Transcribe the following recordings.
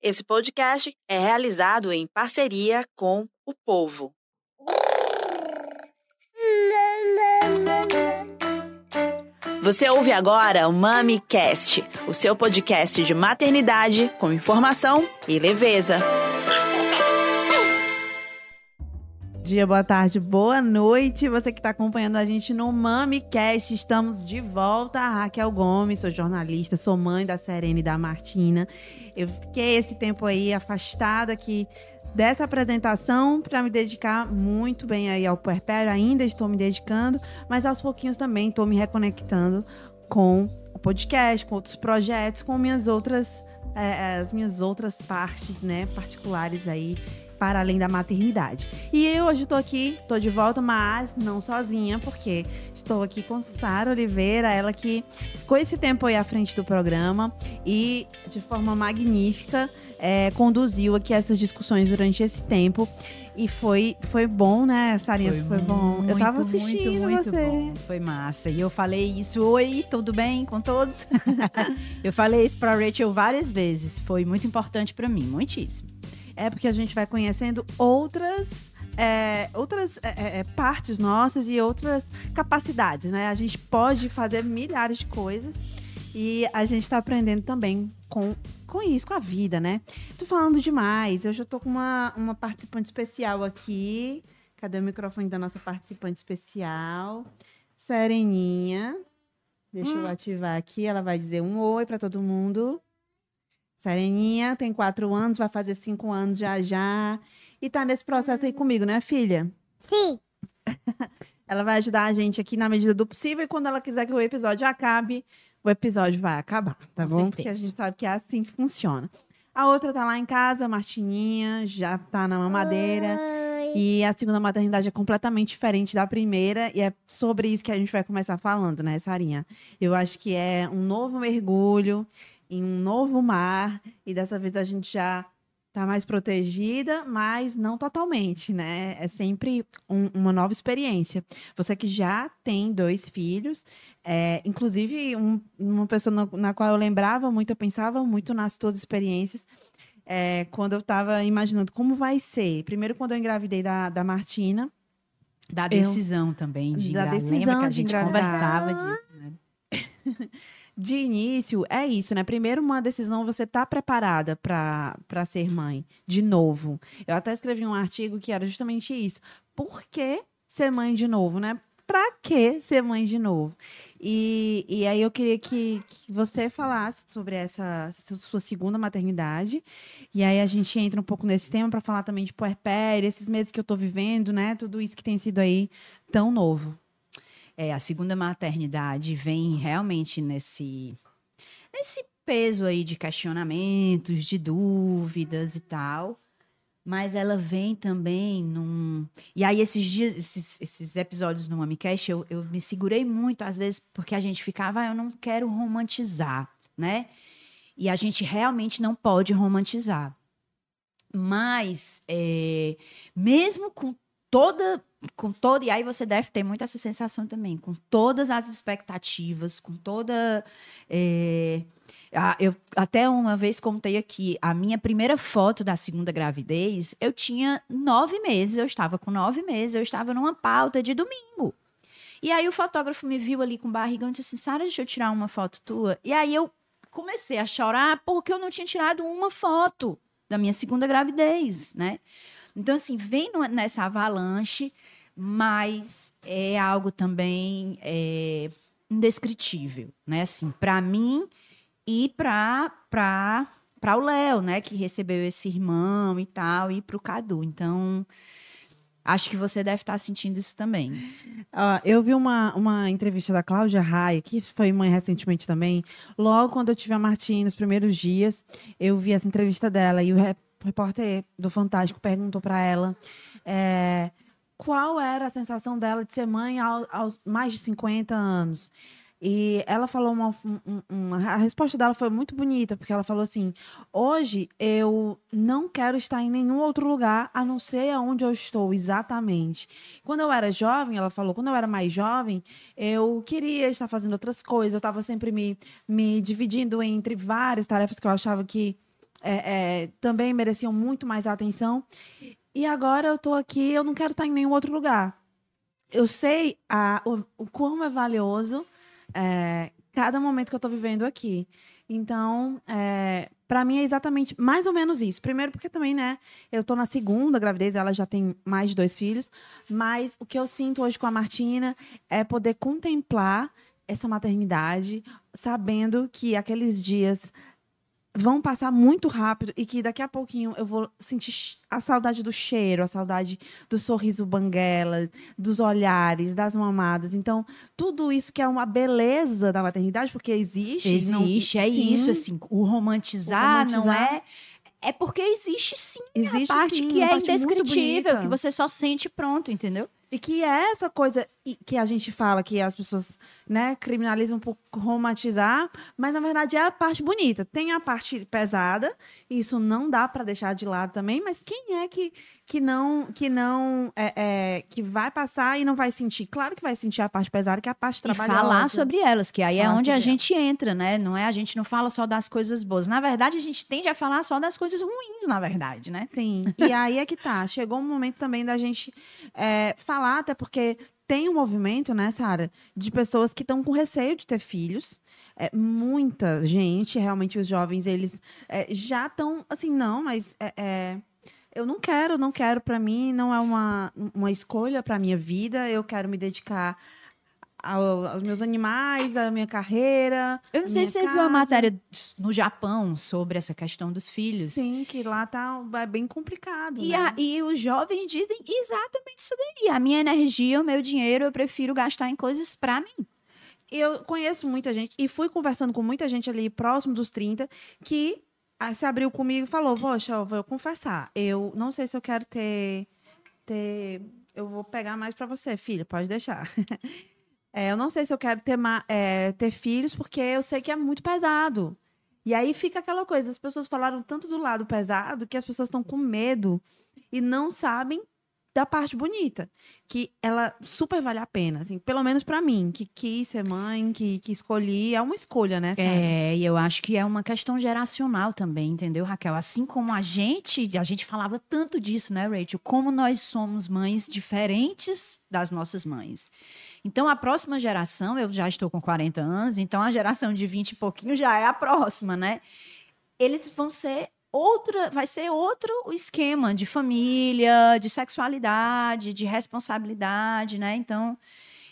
Esse podcast é realizado em parceria com o povo. Você ouve agora o MamiCast, o seu podcast de maternidade com informação e leveza. Dia, boa tarde, boa noite. Você que está acompanhando a gente no MamiCast, estamos de volta. Raquel Gomes, sou jornalista, sou mãe da Serena e da Martina. Eu fiquei esse tempo aí afastada aqui dessa apresentação para me dedicar muito bem aí ao puerpério. Ainda estou me dedicando, mas aos pouquinhos também estou me reconectando com o podcast, com outros projetos, com minhas outras, é, as minhas outras partes, né, particulares aí para além da maternidade. E eu hoje estou aqui, estou de volta, mas não sozinha, porque estou aqui com Sara Oliveira, ela que ficou esse tempo aí à frente do programa e de forma magnífica é, conduziu aqui essas discussões durante esse tempo. E foi, foi bom, né, Sarinha? Foi, foi bom. Muito, eu tava assistindo muito, muito você. Bom. Foi massa. E eu falei isso, oi, tudo bem com todos? eu falei isso para Rachel várias vezes. Foi muito importante para mim, muitíssimo é porque a gente vai conhecendo outras é, outras é, é, é, partes nossas e outras capacidades, né? A gente pode fazer milhares de coisas e a gente está aprendendo também com, com isso, com a vida, né? Tô falando demais, eu já tô com uma, uma participante especial aqui. Cadê o microfone da nossa participante especial? Sereninha. Deixa hum. eu ativar aqui, ela vai dizer um oi para todo mundo. Sereninha tem quatro anos, vai fazer cinco anos já já. E tá nesse processo aí comigo, né, filha? Sim. ela vai ajudar a gente aqui na medida do possível. E quando ela quiser que o episódio acabe, o episódio vai acabar, tá Com bom? Certeza. Porque a gente sabe que é assim que funciona. A outra tá lá em casa, Martininha, já tá na mamadeira. Oi. E a segunda maternidade é completamente diferente da primeira. E é sobre isso que a gente vai começar falando, né, Sarinha? Eu acho que é um novo mergulho em um novo mar e dessa vez a gente já está mais protegida, mas não totalmente, né? É sempre um, uma nova experiência. Você que já tem dois filhos, é, inclusive um, uma pessoa na, na, qual eu lembrava muito, eu pensava muito nas suas experiências. É, quando eu estava imaginando como vai ser. Primeiro, quando eu engravidei da, da Martina. Da decisão eu, também de da decisão Lembra que a gente conversava disso, né? de início, é isso, né? Primeiro, uma decisão, você tá preparada para ser mãe, de novo. Eu até escrevi um artigo que era justamente isso. Por que ser mãe de novo, né? Pra que ser mãe de novo? E, e aí eu queria que, que você falasse sobre essa, essa, sua segunda maternidade. E aí a gente entra um pouco nesse tema para falar também de puerpério, esses meses que eu tô vivendo, né? Tudo isso que tem sido aí tão novo é, a segunda maternidade vem realmente nesse, nesse peso aí de questionamentos, de dúvidas e tal. Mas ela vem também num. E aí, esses dias, esses, esses episódios no MamiCast, eu, eu me segurei muito, às vezes, porque a gente ficava, ah, eu não quero romantizar, né? E a gente realmente não pode romantizar. Mas, é, mesmo com toda com todo e aí você deve ter muito essa sensação também com todas as expectativas com toda é, a, eu até uma vez contei aqui a minha primeira foto da segunda gravidez eu tinha nove meses eu estava com nove meses eu estava numa pauta de domingo. E aí o fotógrafo me viu ali com barriga e disse assim Sara deixa eu tirar uma foto tua. E aí eu comecei a chorar porque eu não tinha tirado uma foto da minha segunda gravidez né então, assim, vem nessa avalanche, mas é algo também é, indescritível, né? Assim, para mim e para para o Léo, né, que recebeu esse irmão e tal, e para o Cadu. Então, acho que você deve estar sentindo isso também. Uh, eu vi uma, uma entrevista da Cláudia Raia, que foi mãe recentemente também. Logo quando eu tive a Martim nos primeiros dias, eu vi essa entrevista dela e o repórter do Fantástico perguntou para ela é, qual era a sensação dela de ser mãe aos, aos mais de 50 anos. E ela falou uma, uma, A resposta dela foi muito bonita, porque ela falou assim: hoje eu não quero estar em nenhum outro lugar a não ser onde eu estou exatamente. Quando eu era jovem, ela falou, quando eu era mais jovem, eu queria estar fazendo outras coisas, eu estava sempre me, me dividindo entre várias tarefas que eu achava que é, é, também mereciam muito mais atenção. E agora eu tô aqui, eu não quero estar em nenhum outro lugar. Eu sei a, o, o quão é valioso é, cada momento que eu tô vivendo aqui. Então, é, para mim é exatamente mais ou menos isso. Primeiro, porque também, né, eu tô na segunda gravidez, ela já tem mais de dois filhos, mas o que eu sinto hoje com a Martina é poder contemplar essa maternidade, sabendo que aqueles dias vão passar muito rápido e que daqui a pouquinho eu vou sentir a saudade do cheiro, a saudade do sorriso banguela, dos olhares, das mamadas. Então, tudo isso que é uma beleza da maternidade, porque existe. Existe, não... é sim. isso, assim, o romantizar, o romantizar, não é é porque existe sim existe, a parte sim, que é indescritível, que você só sente pronto, entendeu? E que é essa coisa que a gente fala que as pessoas né, criminalizam por romantizar, mas na verdade é a parte bonita. Tem a parte pesada, e isso não dá para deixar de lado também, mas quem é que, que não que não é, é, que vai passar e não vai sentir? Claro que vai sentir a parte pesada, que é a parte trabalhosa. E falar sobre elas, que aí é onde a gente entra, né? Não é a gente não fala só das coisas boas. Na verdade, a gente tende a falar só das coisas ruins, na verdade, né? Sim. E aí é que tá. Chegou um momento também da gente é, falar, até porque tem um movimento, né, Sara, de pessoas que estão com receio de ter filhos. É, muita gente, realmente os jovens, eles é, já estão assim, não, mas é, é eu não quero, não quero para mim, não é uma, uma escolha para minha vida, eu quero me dedicar ao, aos meus animais, à minha carreira. Eu não sei se você viu a matéria no Japão sobre essa questão dos filhos. Sim, que lá tá é bem complicado. E, né? a, e os jovens dizem exatamente isso daí. A minha energia, o meu dinheiro, eu prefiro gastar em coisas para mim. Eu conheço muita gente e fui conversando com muita gente ali próximo dos 30 que Aí se abriu comigo e falou: Poxa, eu vou confessar. Eu não sei se eu quero ter. ter eu vou pegar mais para você, filha, pode deixar. é, eu não sei se eu quero ter, é, ter filhos, porque eu sei que é muito pesado. E aí fica aquela coisa: as pessoas falaram tanto do lado pesado que as pessoas estão com medo e não sabem da parte bonita, que ela super vale a pena, assim, pelo menos para mim, que quis ser mãe, que, que escolhi, é uma escolha, né? É, e eu acho que é uma questão geracional também, entendeu, Raquel? Assim como a gente, a gente falava tanto disso, né, Rachel? Como nós somos mães diferentes das nossas mães. Então, a próxima geração, eu já estou com 40 anos, então a geração de 20 e pouquinho já é a próxima, né? Eles vão ser outra, vai ser outro esquema de família, de sexualidade, de responsabilidade, né? Então,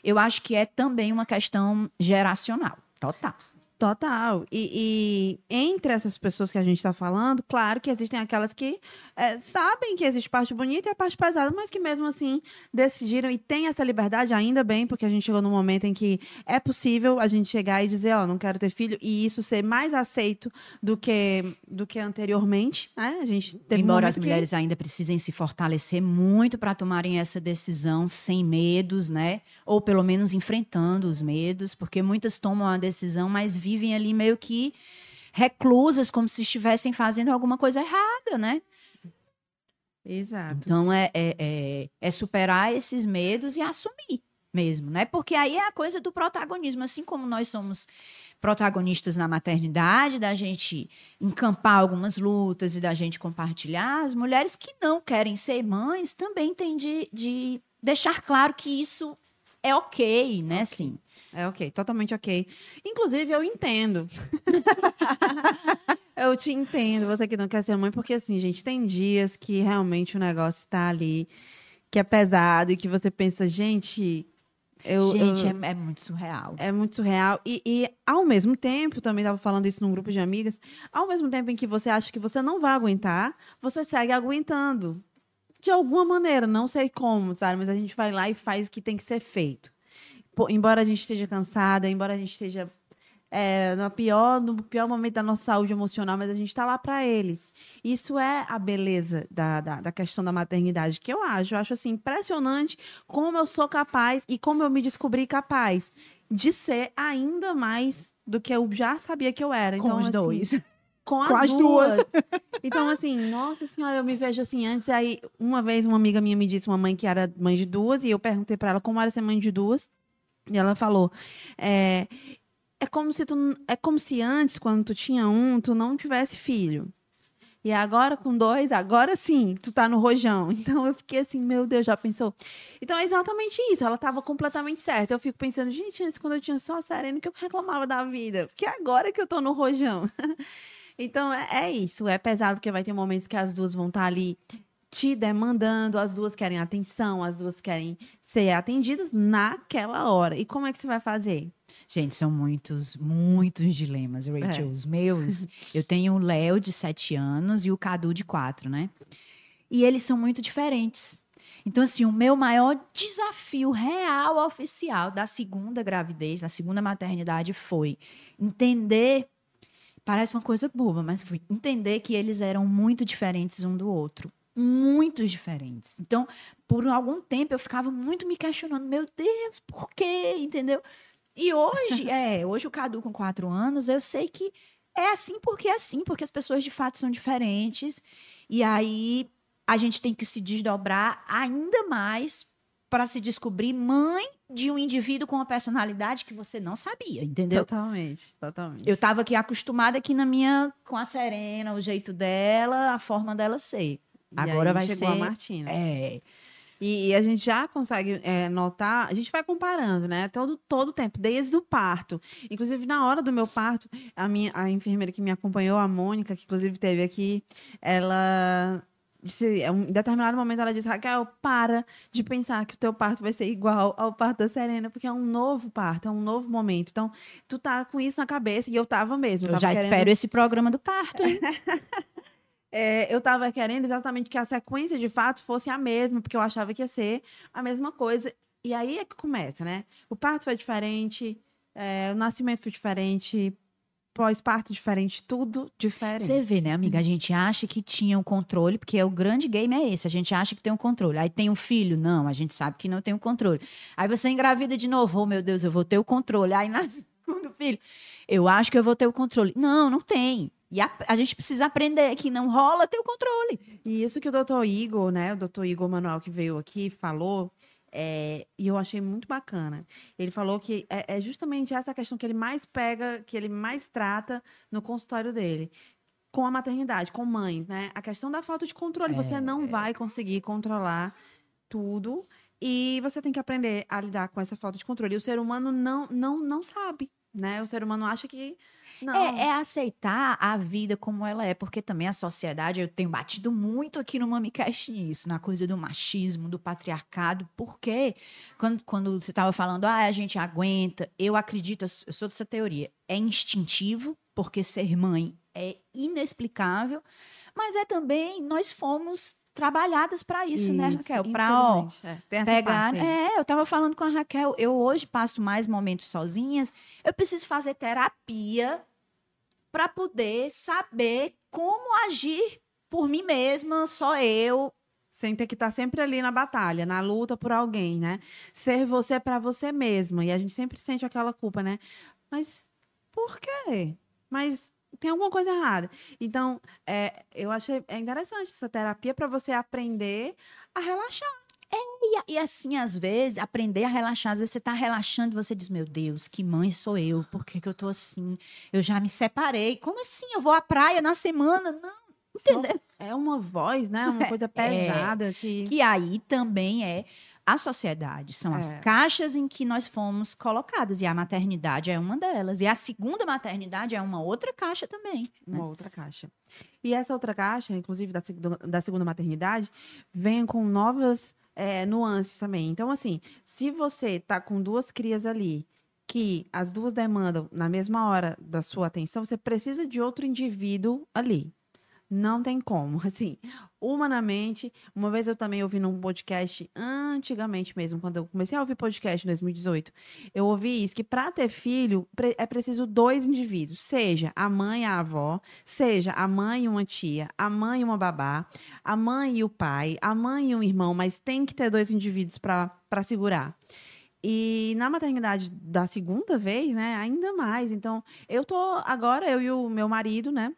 eu acho que é também uma questão geracional, total. Total. E, e, entre essas pessoas que a gente está falando, claro que existem aquelas que é, sabem que existe parte bonita e a parte pesada, mas que mesmo assim decidiram e têm essa liberdade, ainda bem, porque a gente chegou num momento em que é possível a gente chegar e dizer, ó, oh, não quero ter filho, e isso ser mais aceito do que, do que anteriormente. Né? A gente teve Embora as mulheres que... ainda precisem se fortalecer muito para tomarem essa decisão sem medos, né? Ou pelo menos enfrentando os medos, porque muitas tomam a decisão, mas vivem ali meio que reclusas, como se estivessem fazendo alguma coisa errada, né? Exato. Então é, é, é, é, superar esses medos e assumir mesmo, né? Porque aí é a coisa do protagonismo, assim como nós somos protagonistas na maternidade, da gente encampar algumas lutas e da gente compartilhar, as mulheres que não querem ser mães também têm de, de deixar claro que isso é ok, né? Okay. Assim. É ok, totalmente ok. Inclusive, eu entendo. eu te entendo, você que não quer ser mãe, porque assim, gente, tem dias que realmente o negócio está ali, que é pesado e que você pensa, gente. Eu, gente, eu, é, é, muito surreal. É muito surreal. E, e ao mesmo tempo, também estava falando isso num grupo de amigas, ao mesmo tempo em que você acha que você não vai aguentar, você segue aguentando. De alguma maneira, não sei como, sabe? Mas a gente vai lá e faz o que tem que ser feito embora a gente esteja cansada, embora a gente esteja é, no, pior, no pior momento da nossa saúde emocional, mas a gente está lá para eles. Isso é a beleza da, da, da, questão da maternidade, que eu acho. Eu acho assim, impressionante como eu sou capaz e como eu me descobri capaz de ser ainda mais do que eu já sabia que eu era. Com então, os assim, dois. Com as, com as duas. duas. Então, assim, nossa senhora, eu me vejo assim antes. Aí, uma vez, uma amiga minha me disse, uma mãe que era mãe de duas, e eu perguntei para ela como era ser mãe de duas. E ela falou: é, é como se tu, é como se antes, quando tu tinha um, tu não tivesse filho. E agora com dois, agora sim, tu tá no rojão. Então eu fiquei assim, meu Deus, já pensou? Então é exatamente isso, ela tava completamente certa. Eu fico pensando, gente, antes quando eu tinha só a Serena, que eu reclamava da vida. Porque agora que eu tô no rojão. então é, é isso, é pesado, porque vai ter momentos que as duas vão estar tá ali te demandando, as duas querem atenção, as duas querem ser atendidas naquela hora. E como é que você vai fazer? Gente, são muitos, muitos dilemas, Rachel. É. Os meus, eu tenho o Léo de 7 anos e o Cadu de 4, né? E eles são muito diferentes. Então, assim, o meu maior desafio real, oficial da segunda gravidez, da segunda maternidade foi entender. Parece uma coisa boba, mas foi entender que eles eram muito diferentes um do outro muito diferentes. Então, por algum tempo eu ficava muito me questionando, meu Deus, por quê? Entendeu? E hoje, é, hoje o Cadu com quatro anos, eu sei que é assim porque é assim, porque as pessoas de fato são diferentes. E aí a gente tem que se desdobrar ainda mais para se descobrir mãe de um indivíduo com uma personalidade que você não sabia, entendeu? Totalmente, totalmente. Eu estava aqui acostumada aqui na minha com a Serena, o jeito dela, a forma dela ser. Agora vai chegou ser a Martina. É. E, e, a gente já consegue é, notar, a gente vai comparando, né? Todo todo tempo, desde o parto. Inclusive, na hora do meu parto, a minha a enfermeira que me acompanhou, a Mônica, que inclusive teve aqui, ela disse, em um determinado momento ela disse, Raquel, para de pensar que o teu parto vai ser igual ao parto da Serena, porque é um novo parto, é um novo momento. Então, tu tá com isso na cabeça, e eu tava mesmo. Eu, eu já querendo... espero esse programa do parto, hein? É, eu estava querendo exatamente que a sequência de fatos fosse a mesma, porque eu achava que ia ser a mesma coisa. E aí é que começa, né? O parto foi diferente, é, o nascimento foi diferente, pós-parto diferente, tudo diferente. Você vê, né, amiga? A gente acha que tinha o um controle, porque o grande game é esse. A gente acha que tem um controle. Aí tem um filho? Não, a gente sabe que não tem o um controle. Aí você engravida de novo, oh meu Deus, eu vou ter o controle. Aí nasce o segundo filho. Eu acho que eu vou ter o controle. Não, não tem. E a, a, gente precisa aprender que não rola ter o controle. E isso que o doutor Igor, né? O doutor Igor Manuel que veio aqui, falou, é, e eu achei muito bacana. Ele falou que é, é, justamente essa questão que ele mais pega, que ele mais trata no consultório dele. Com a maternidade, com mães, né? A questão da falta de controle. É, você não vai conseguir controlar tudo. E você tem que aprender a lidar com essa falta de controle. E o ser humano não, não, não sabe né? O ser humano acha que. Não. É, é, aceitar a vida como ela é, porque também a sociedade, eu tenho batido muito aqui no MamiCast nisso, na coisa do machismo, do patriarcado, porque quando, quando você estava falando, ah, a gente aguenta, eu acredito, eu sou dessa teoria, é instintivo, porque ser mãe é inexplicável, mas é também, nós fomos trabalhadas para isso, né, isso, né, Raquel? Para é. pegar. É, eu estava falando com a Raquel, eu hoje passo mais momentos sozinhas, eu preciso fazer terapia para poder saber como agir por mim mesma, só eu. Sem ter que estar tá sempre ali na batalha, na luta por alguém, né? Ser você para você mesma. E a gente sempre sente aquela culpa, né? Mas por quê? Mas tem alguma coisa errada. Então, é, eu achei é interessante essa terapia para você aprender a relaxar. É, e, e, assim, às vezes, aprender a relaxar, às vezes você tá relaxando e você diz, meu Deus, que mãe sou eu? Por que, que eu tô assim? Eu já me separei. Como assim? Eu vou à praia na semana? Não. Entendeu? É uma voz, né? Uma coisa é. pesada. É, que... que aí também é a sociedade, são é. as caixas em que nós fomos colocadas, e a maternidade é uma delas. E a segunda maternidade é uma outra caixa também. Né? Uma outra caixa. E essa outra caixa, inclusive da, da segunda maternidade, vem com novas é, nuances também. Então, assim, se você tá com duas crias ali, que as duas demandam na mesma hora da sua atenção, você precisa de outro indivíduo ali. Não tem como. Assim, humanamente, uma vez eu também ouvi num podcast, antigamente mesmo, quando eu comecei a ouvir podcast em 2018, eu ouvi isso, que para ter filho é preciso dois indivíduos, seja a mãe e a avó, seja a mãe e uma tia, a mãe e uma babá, a mãe e o pai, a mãe e um irmão, mas tem que ter dois indivíduos para segurar. E na maternidade da segunda vez, né, ainda mais. Então, eu tô agora, eu e o meu marido, né,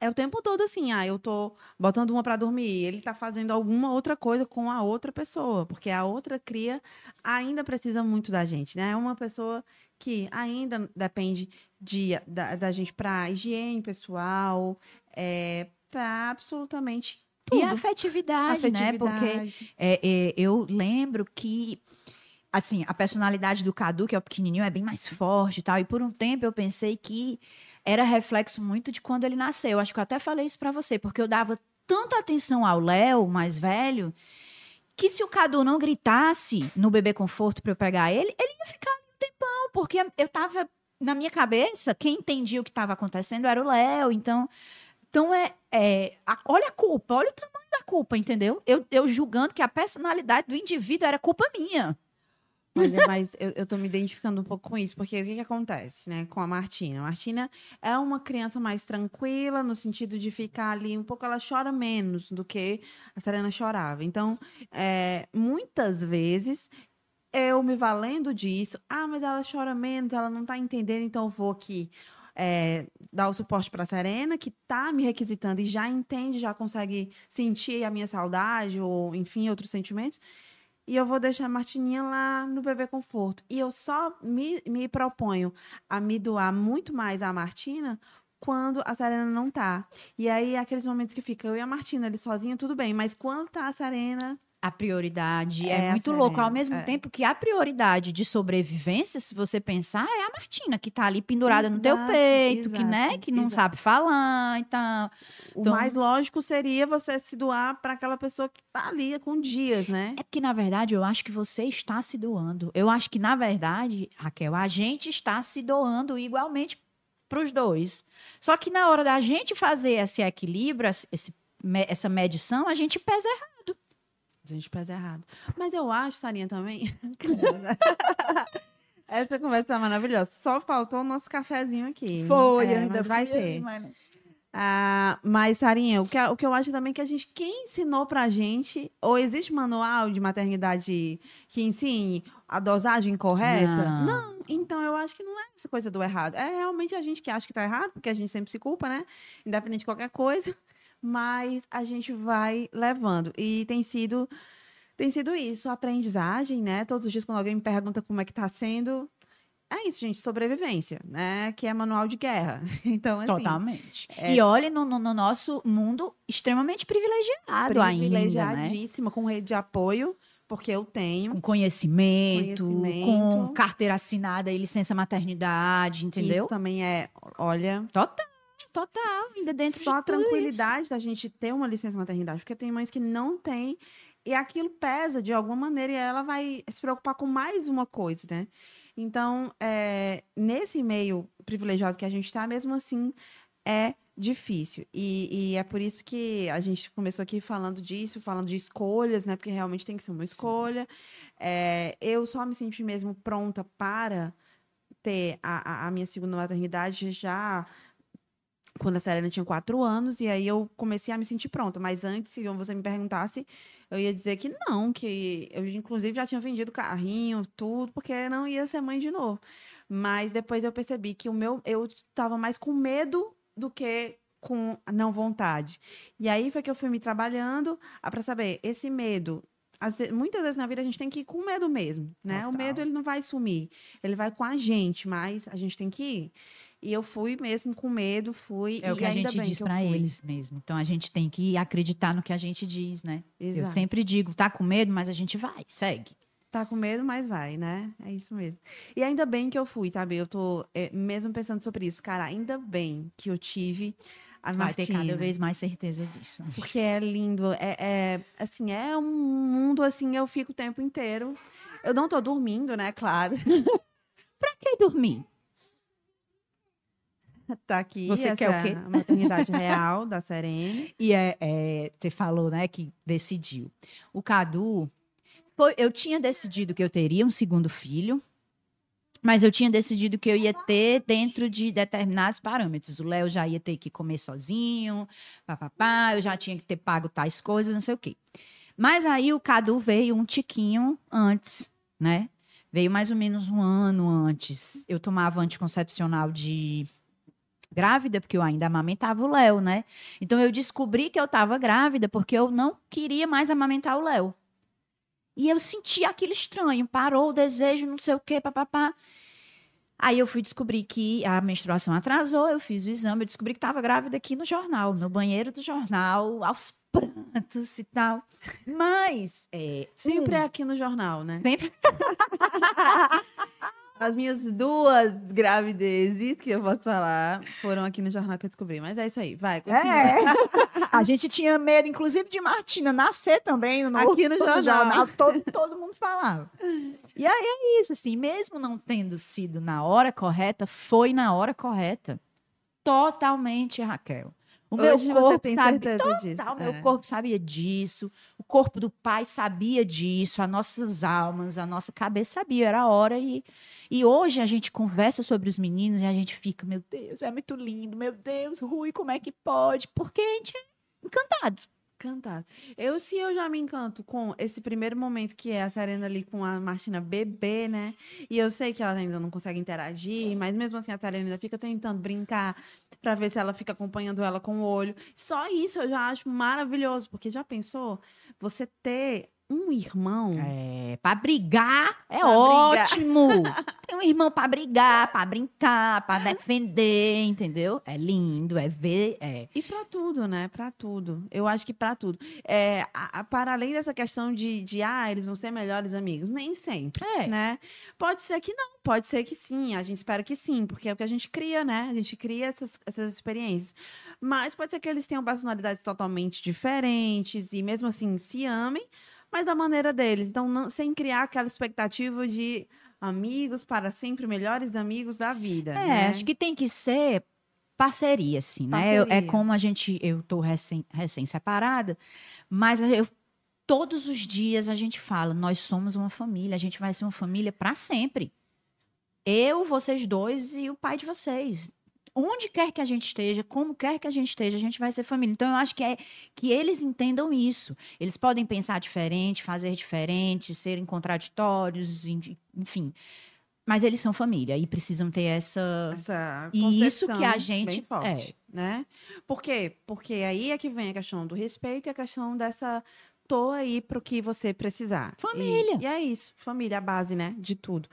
é o tempo todo assim, ah, eu tô botando uma para dormir, ele tá fazendo alguma outra coisa com a outra pessoa, porque a outra cria ainda precisa muito da gente, né? É uma pessoa que ainda depende de, da, da gente para higiene pessoal, é, para absolutamente tudo. E a afetividade, né? Porque Afetividade. é, é, eu lembro que, assim, a personalidade do Cadu, que é o pequenininho, é bem mais forte e tal. E por um tempo eu pensei que era reflexo muito de quando ele nasceu. Acho que eu até falei isso pra você, porque eu dava tanta atenção ao Léo, mais velho, que se o Cadu não gritasse no bebê conforto pra eu pegar ele, ele ia ficar um tempão, porque eu tava na minha cabeça, quem entendia o que estava acontecendo era o Léo, então então é, é a- olha a culpa, olha o tamanho da culpa, entendeu? Eu, eu julgando que a personalidade do indivíduo era culpa minha. Olha, mas eu, eu tô me identificando um pouco com isso, porque o que, que acontece, né, com a Martina? A Martina é uma criança mais tranquila, no sentido de ficar ali um pouco, ela chora menos do que a Serena chorava. Então, é, muitas vezes, eu me valendo disso, ah, mas ela chora menos, ela não tá entendendo, então eu vou aqui. é, dar o suporte para a Serena, que tá me requisitando e já entende, já consegue sentir a minha saudade, ou enfim, outros sentimentos. E eu vou deixar a Martininha lá no bebê conforto. E eu só me, me proponho a me doar muito mais à Martina quando a Serena não tá. E aí, aqueles momentos que fica eu e a Martina ali sozinha, tudo bem. Mas quando tá a Serena. A prioridade É é, muito louco. Ao mesmo é. tempo que a prioridade de sobrevivência, se você pensar, é a Martina, que tá ali pendurada no teu Exato, peito, que, né, exato, que não exato. sabe falar e tal. O Então- mais lógico seria você se doar para aquela pessoa que tá ali com dias, né? É porque, na verdade, eu acho que você está se doando. Eu acho que, na verdade, Raquel, a gente está se doando igualmente para os dois. Só que na hora da gente fazer esse equilíbrio, esse- essa medição, a gente pesa errado. A gente pesa errado. Mas eu acho, Sarinha, também. Essa conversa tá maravilhosa. Só faltou o nosso cafezinho aqui. É, mas vai ter. Ah, mas, Sarinha, o que, o que eu acho também é que a gente, quem ensinou pra gente, ou existe manual de maternidade que ensine a dosagem correta? Não. Então eu acho que não é essa coisa do errado. É realmente a gente que acha que tá errado, porque a gente sempre se culpa, né? Independente de qualquer coisa. Mas a gente vai levando. E tem sido. Tem sido isso, aprendizagem, né? Todos os dias, quando alguém me pergunta como é que tá sendo, é isso, gente, sobrevivência, né? Que é manual de guerra. Então, assim, Totalmente. é- E olhe no, no- no nosso mundo extremamente privilegiado ainda, né? com rede de apoio, porque eu tenho. Com conhecimento, Conhecimento. com carteira assinada e licença maternidade, entendeu? Isso também é, olha, Total, total, ainda dentro só a de isso. tranquilidade da gente ter uma licença maternidade, porque tem mães que não têm e aquilo pesa de alguma maneira e ela vai se preocupar com mais uma coisa, né? Então, é, nesse meio privilegiado que a gente está, mesmo assim, é difícil. E, e é por isso que a gente começou aqui falando disso, falando de escolhas, né? Porque realmente tem que ser uma escolha. É, eu só me senti mesmo pronta para ter a, a- a minha segunda maternidade já quando a Serena tinha quatro anos, e aí eu comecei a me sentir pronta. Mas antes, se você me perguntasse, eu ia dizer que não, que eu, inclusive, já tinha vendido carrinho, tudo, porque não ia ser mãe de novo. Mas depois eu percebi que o meu, eu estava mais com medo do que com não vontade. E aí foi que eu fui me trabalhando para saber, esse medo. às muitas vezes na vida a gente tem que ir com medo mesmo, né? O Total. medo ele não vai sumir, ele vai com a gente, mas a gente tem que ir. E eu fui mesmo com medo, fui. É o que a gente diz eu fui. eles mesmo. Então a gente tem que acreditar no que a gente diz, né? Eu Exato. sempre digo, tá com medo, mas a gente vai, segue. Tá com medo, mas vai, né? É isso mesmo. E ainda bem que eu fui, sabe? Eu tô é, mesmo pensando sobre isso. Cara, ainda bem que eu tive a Vai ter Martina. cada vez mais certeza disso. Porque é lindo. É, é, assim, é um mundo assim, eu fico o tempo inteiro. Eu não tô dormindo, né? Claro. Pra que dormir? Tá aqui Você quer o quê? maternidade real da Serene. E é, é, você falou, né, que decidiu. O Cadu, foi- eu tinha decidido que eu teria um segundo filho, mas eu tinha decidido que eu ia ter dentro de determinados parâmetros. O Léo já ia ter que comer sozinho, papapá, eu já tinha que ter pago tais coisas, não sei o quê. Mas aí o Cadu veio um tiquinho antes, né? Veio mais ou menos um ano antes. Eu tomava anticoncepcional de grávida, porque eu ainda amamentava o Léo, né? Então eu descobri que eu estava grávida porque eu não queria mais amamentar o Léo. E eu senti aquilo estranho, parou o desejo, não sei o quê, papapá. Aí eu fui descobrir que a menstruação atrasou, eu fiz o exame, eu descobri que estava grávida aqui no jornal, no banheiro do jornal, aos prantos e tal. Mas é, Sempre um, é aqui no jornal, né? sempre As minhas duas gravidezes, que eu posso falar, foram aqui no jornal que eu descobri. Mas é isso aí, vai. continua. É. A gente tinha medo, inclusive, de Martina nascer também no, Aqui no jornal. todo, todo mundo falava. E aí é isso, assim, mesmo não tendo sido na hora correta, foi na hora correta. Totalmente, Raquel. O meu Hoje você corpo tem sabe, certeza disso. total, meu É. corpo sabia disso, o corpo do pai sabia disso, as nossas almas, a nossa cabeça sabia, era a hora. E, e hoje a gente conversa sobre os meninos e a gente fica, meu Deus, é muito lindo, meu Deus, Rui, como é que pode? Porque a gente é encantado. Encantado. Eu, se eu já me encanto com esse primeiro momento que é a Serena ali com a Martina bebê, né? E eu sei que ela ainda não consegue interagir, mas mesmo assim a Serena ainda fica tentando brincar pra ver se ela fica acompanhando ela com o olho. Só isso eu já acho maravilhoso, porque já pensou você ter um irmão? É, pra brigar é Pra brigar. ótimo. Tem um irmão pra brigar, pra brincar, pra defender, entendeu? É lindo, é ver, é. E pra tudo, né? Pra tudo. Eu acho que pra tudo. É, a- a- para além dessa questão de, de, ah, eles vão ser melhores amigos. Nem sempre. É. né? Pode ser que não, pode ser que sim, a gente espera que sim, porque é o que a gente cria, né? A gente cria essas, essas experiências. Mas pode ser que eles tenham personalidades totalmente diferentes e mesmo assim se amem, mas da maneira deles. Então, não- sem criar aquela expectativa de amigos para sempre, melhores amigos da vida. É, né? acho que tem que ser parceria, assim, né? Eu- é Parceria. como a gente, eu tô recém, recém-separada, mas eu, todos os dias a gente fala, nós somos uma família, a gente vai ser uma família para sempre. Eu, vocês dois e o pai de vocês. Onde quer que a gente esteja, como quer que a gente esteja, a gente vai ser família. Então, eu acho que é que eles entendam isso. Eles podem pensar diferente, fazer diferente, serem contraditórios, en- enfim. Mas eles são família e precisam ter essa. essa E isso que a gente- bem forte, né? Por quê? Porque aí é que vem a questão do respeito e a questão dessa tô aí pro que você precisar. E- Família. E, é isso, família, a base, né, de tudo.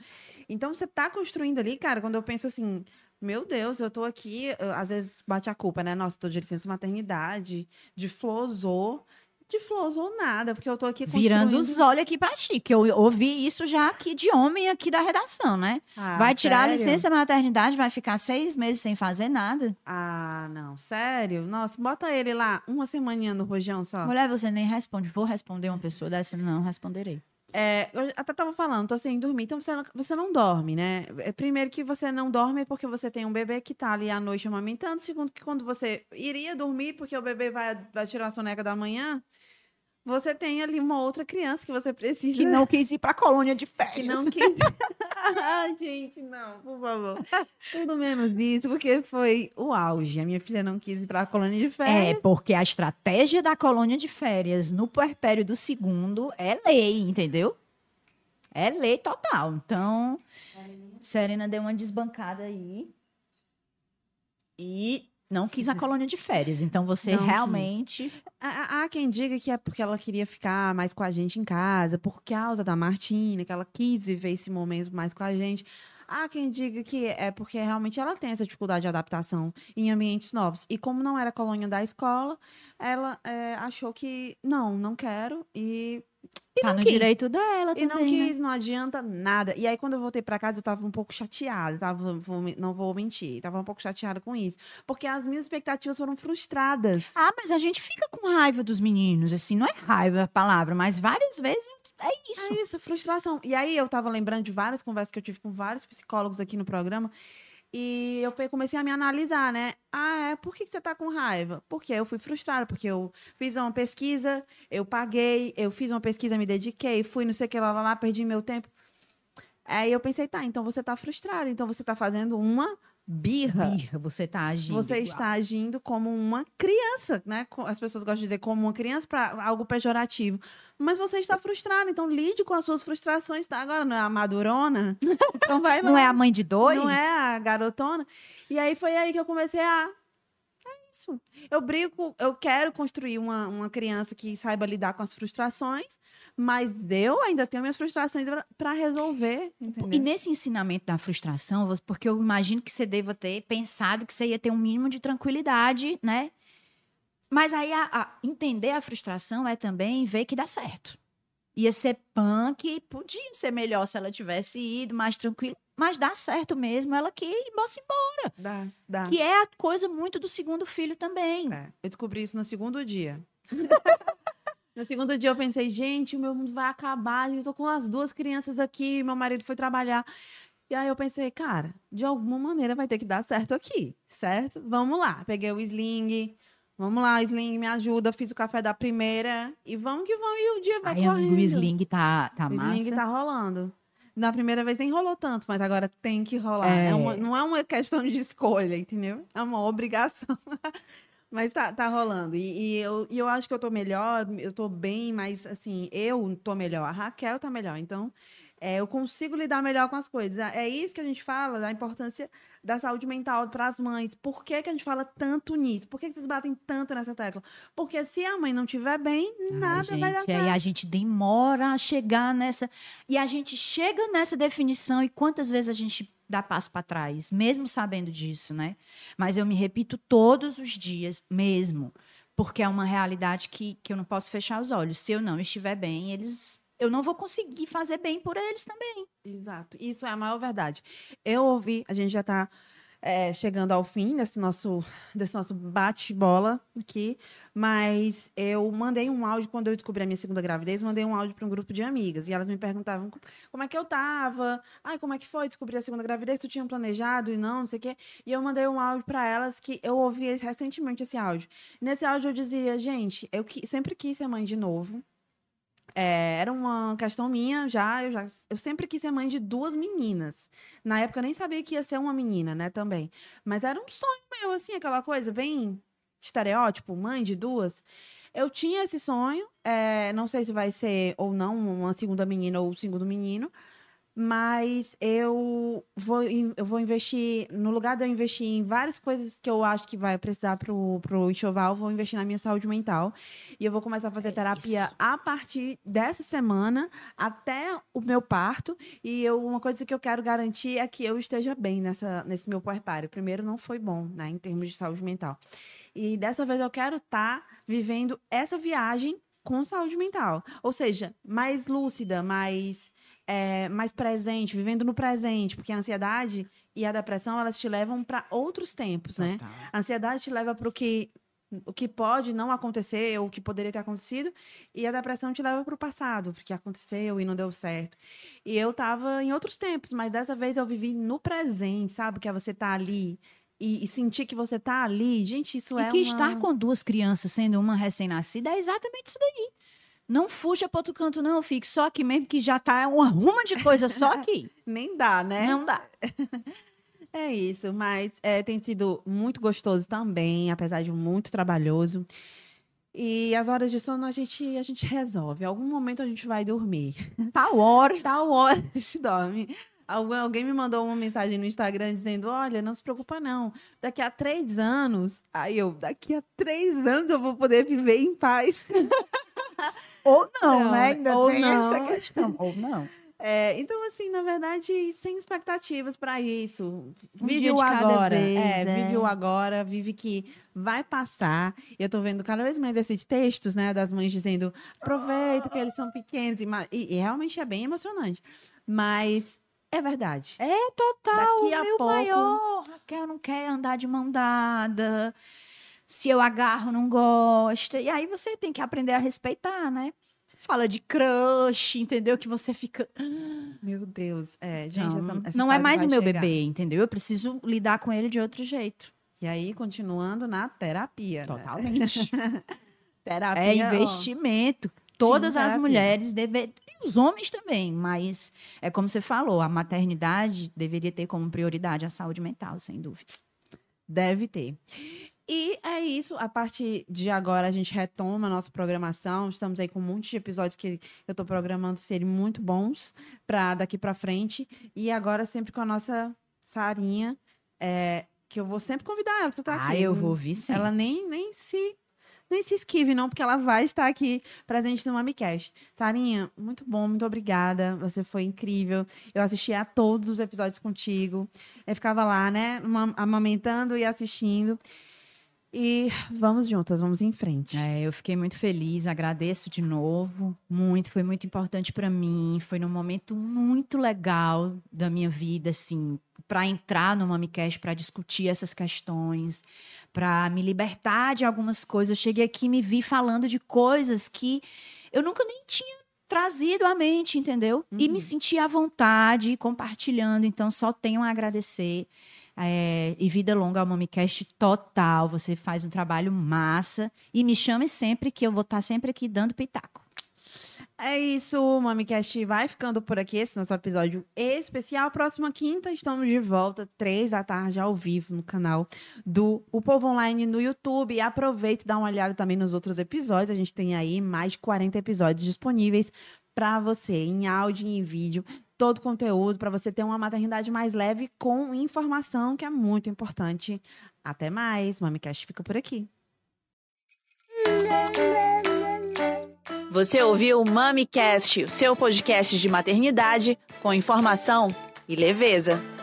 Então você tá construindo ali, cara, quando eu penso assim, meu Deus, eu tô aqui, às vezes bate a culpa, né? Nossa, tô de licença maternidade, de flosou, de flosou nada, porque eu tô aqui Virando construindo... os olhos aqui pra ti, que eu ouvi isso já aqui de homem aqui da redação, né? Ah, vai tirar a sério? licença maternidade, vai ficar seis meses sem fazer nada. Ah, não, sério? Nossa, bota ele lá uma semaninha no rojão só. Mulher, você nem responde. Vou responder uma pessoa dessa? Não, responderei. É, eu até tava falando, tô sem dormir, então você não, você não dorme, né? É, Primeiro que você não dorme porque você tem um bebê que tá ali à noite amamentando. Segundo que quando você iria dormir porque o bebê vai, vai tirar a soneca da manhã, você tem ali uma outra criança que você precisa. Que não quis ir pra colônia de que férias. não quis. Ai, gente, não, por favor. Tudo menos isso, porque foi o auge. A minha filha não quis ir pra colônia de É, férias. porque a estratégia da colônia de férias no puerpério do segundo é lei, entendeu? É lei total. Então, Serena deu uma desbancada aí e não quis a colônia de férias. Então, você Não realmente... Há, há- há quem diga que é porque ela queria ficar mais com a gente em casa, por causa da Martina, que ela quis viver esse momento mais com a gente. Há quem diga que é porque realmente ela tem essa dificuldade de adaptação em ambientes novos. E como não era colônia da escola, ela é, achou que não, não quero. E, e tá não no quis. direito dela E também, não né? quis, não adianta nada. E aí, quando eu voltei pra casa, eu tava um pouco chateada, tava, não vou mentir, tava um pouco chateada com isso. Porque as minhas expectativas foram frustradas. Ah, mas a gente fica com raiva dos meninos, assim, não é raiva a palavra, mas várias vezes é isso. É isso, frustração. E aí eu tava lembrando de várias conversas que eu tive com vários psicólogos aqui no programa. E eu comecei a me analisar, né? Ah, é? Por que, que você tá com raiva? Porque eu fui frustrada, porque eu fiz uma pesquisa, eu paguei, eu fiz uma pesquisa, me dediquei, fui não sei o que lá, lá, lá, perdi meu tempo. Aí eu pensei, tá, então você tá frustrada, então você tá fazendo uma birra. Birra, você tá agindo. Você igual. está agindo como uma criança, né? As pessoas gostam de dizer como uma criança para algo pejorativo. Mas você está frustrado, então lide com as suas frustrações, tá? Agora não é a madurona, então vai lá. Não é a mãe de dois? Não é a garotona. E aí foi aí que eu comecei a. Isso. Eu brigo, eu quero construir uma, uma criança que saiba lidar com as frustrações, mas eu ainda tenho minhas frustrações para resolver, entendeu? E nesse ensinamento da frustração, porque eu imagino que você deva ter pensado que você ia ter um mínimo de tranquilidade, né? Mas aí a- a- entender a frustração é também ver que dá certo. Ia ser punk, podia ser melhor se ela tivesse ido mais tranquilo, mas dá certo mesmo ela que se embora. Dá, dá. Que é a coisa muito do segundo filho também. É, eu descobri isso no segundo dia. no segundo dia eu pensei, gente, o meu mundo vai acabar, eu tô com as duas crianças aqui, meu marido foi trabalhar. E aí eu pensei, cara, de alguma maneira vai ter que dar certo aqui, certo? Vamos lá. Peguei o sling, vamos lá, sling, me ajuda, fiz o café da primeira e vamos que vamos e o dia vai Aí correndo. o sling tá, tá o massa. sling tá rolando. Na primeira vez nem rolou tanto, mas agora tem que rolar. É. É uma- não é uma questão de escolha, entendeu? É uma obrigação. mas tá, tá rolando. E, e eu, e eu acho que eu tô melhor, eu tô bem, mas assim, eu tô melhor. A Raquel tá melhor. Então, é, eu consigo lidar melhor com as coisas. É isso que a gente fala da importância da saúde mental para as mães. Por que, que a gente fala tanto nisso? Por que, que vocês batem tanto nessa tecla? Porque se a mãe não estiver bem, nada Ai, vai dar gente, certo. a gente demora a chegar nessa. E a gente chega nessa definição e quantas vezes a gente dá passo para trás, mesmo sabendo disso, né? Mas eu me repito todos os dias, mesmo. Porque é uma realidade que, que eu não posso fechar os olhos. Se eu não estiver bem, eles. Eu não vou conseguir fazer bem por eles também. Exato, isso é a maior verdade. Eu ouvi, a gente já está chegando ao fim desse nosso, desse nosso bate-bola aqui, mas eu mandei um áudio quando eu descobri a minha segunda gravidez, mandei um áudio para um grupo de amigas e elas me perguntavam co- como é que eu tava, ai, como é que foi descobrir a segunda gravidez, tu tinha planejado e não, não sei o quê, e eu mandei um áudio para elas que eu ouvi recentemente esse áudio. Nesse áudio eu dizia, gente, eu sempre quis ser mãe de novo, é, era uma questão minha já eu, já. eu sempre quis ser mãe de duas meninas. Na época eu nem sabia que ia ser uma menina, né, também. Mas era um sonho meu, assim, aquela coisa bem estereótipo, mãe de duas. Eu tinha esse sonho, é, não sei se vai ser ou não uma segunda menina ou um segundo menino, mas eu vou, eu vou investir, no lugar de eu investir em várias coisas que eu acho que vai precisar pro, pro enxoval, eu vou investir na minha saúde mental. E eu vou começar a fazer É terapia isso. a partir dessa semana até o meu parto. E eu, uma coisa que eu quero garantir é que eu esteja bem nessa, nesse meu puerpário. Primeiro não foi bom, né, em termos de saúde mental. E dessa vez eu quero estar vivendo essa viagem com saúde mental. Ou seja, mais lúcida, mais, é, mais presente, vivendo no presente. Porque a ansiedade e a depressão, elas te levam para outros tempos, né? A ansiedade te leva para o que o que pode não acontecer ou o que poderia ter acontecido e a depressão te leva para o passado, porque aconteceu e não deu certo. E eu tava em outros tempos, mas dessa vez eu vivi no presente, sabe? Que é você tá ali e, e sentir que você tá ali. Gente, isso E é que uma... estar com duas crianças, sendo uma recém-nascida, é exatamente isso daí. Não fuja para outro canto, não. Fique só aqui mesmo, que já tá uma ruma de coisa só aqui. nem dá, né? Não dá. É isso, mas é, tem sido muito gostoso também, apesar de muito trabalhoso. E as horas de sono a gente, a gente resolve. Algum momento a gente vai dormir. Tal hora. Tal hora a gente dorme. Alguém me mandou uma mensagem no Instagram dizendo: Olha, não se preocupa, não. Daqui a três anos. Aí eu, daqui a três anos eu vou poder viver em paz. Ou não, Não, né? Ainda ou tem não. essa questão. Ou não. É, então, assim, na verdade, sem expectativas para isso. Vive o agora. vez, é, é. vive o agora, vive que vai passar. Eu tô vendo cada vez mais esses textos, né, das mães dizendo: aproveita que eles são pequenos. E, e- e realmente é bem emocionante. Mas é verdade. É total. Daqui a meu pouco- maior. Raquel não quer andar de mão dada. Se eu agarro, não gosta. E aí você tem que aprender a respeitar, né? Fala de crush, entendeu? Que você fica. Meu Deus. É, gente, não, essa- essa não é mais o meu chegar. bebê, entendeu? Eu preciso lidar com ele de outro jeito. E aí, continuando na terapia. né? Totalmente. Terapia. É ó, investimento. Todas as terapia. mulheres devem. E os homens também, mas é como você falou, a maternidade deveria ter como prioridade a saúde mental, sem dúvida. Deve ter. E é isso. A partir de agora, a gente retoma a nossa programação. Estamos aí com um monte de episódios que eu estou programando serem muito bons para daqui para frente. E agora, sempre com a nossa Sarinha, é, que eu vou sempre convidar ela pra estar Ah, aqui. eu vou ouvir sim. Ela nem, nem se nem se esquive, não, porque ela vai estar aqui presente no MamiCast. Sarinha, muito bom, muito obrigada. Você foi incrível. Eu assisti a todos os episódios contigo. Eu ficava lá, né, ama- amamentando e assistindo. E vamos juntas, vamos em frente. É, eu fiquei muito feliz, agradeço de novo, muito, foi muito importante para mim, foi num momento muito legal da minha vida, assim, para entrar no MamiCast, para discutir essas questões, para me libertar de algumas coisas. Eu cheguei aqui e me vi falando de coisas que eu nunca nem tinha trazido à mente, entendeu? E Uhum. me senti à vontade compartilhando, então só tenho a agradecer. É, e vida longa ao MamiCast total. Você faz um trabalho massa. E me chame sempre, que eu vou estar sempre aqui dando pitaco. É isso, o MamiCast vai ficando por aqui. Esse nosso episódio especial. Próxima quinta, estamos de volta, três da tarde, ao vivo, no canal do O Povo Online no YouTube. E aproveita e dá uma olhada também nos outros episódios. A gente tem aí mais de 40 episódios disponíveis para você, em áudio e em vídeo. Todo conteúdo para você ter uma maternidade mais leve com informação, que é muito importante. Até mais, MamiCast fica por aqui. Você ouviu o MamiCast, o seu podcast de maternidade com informação e leveza.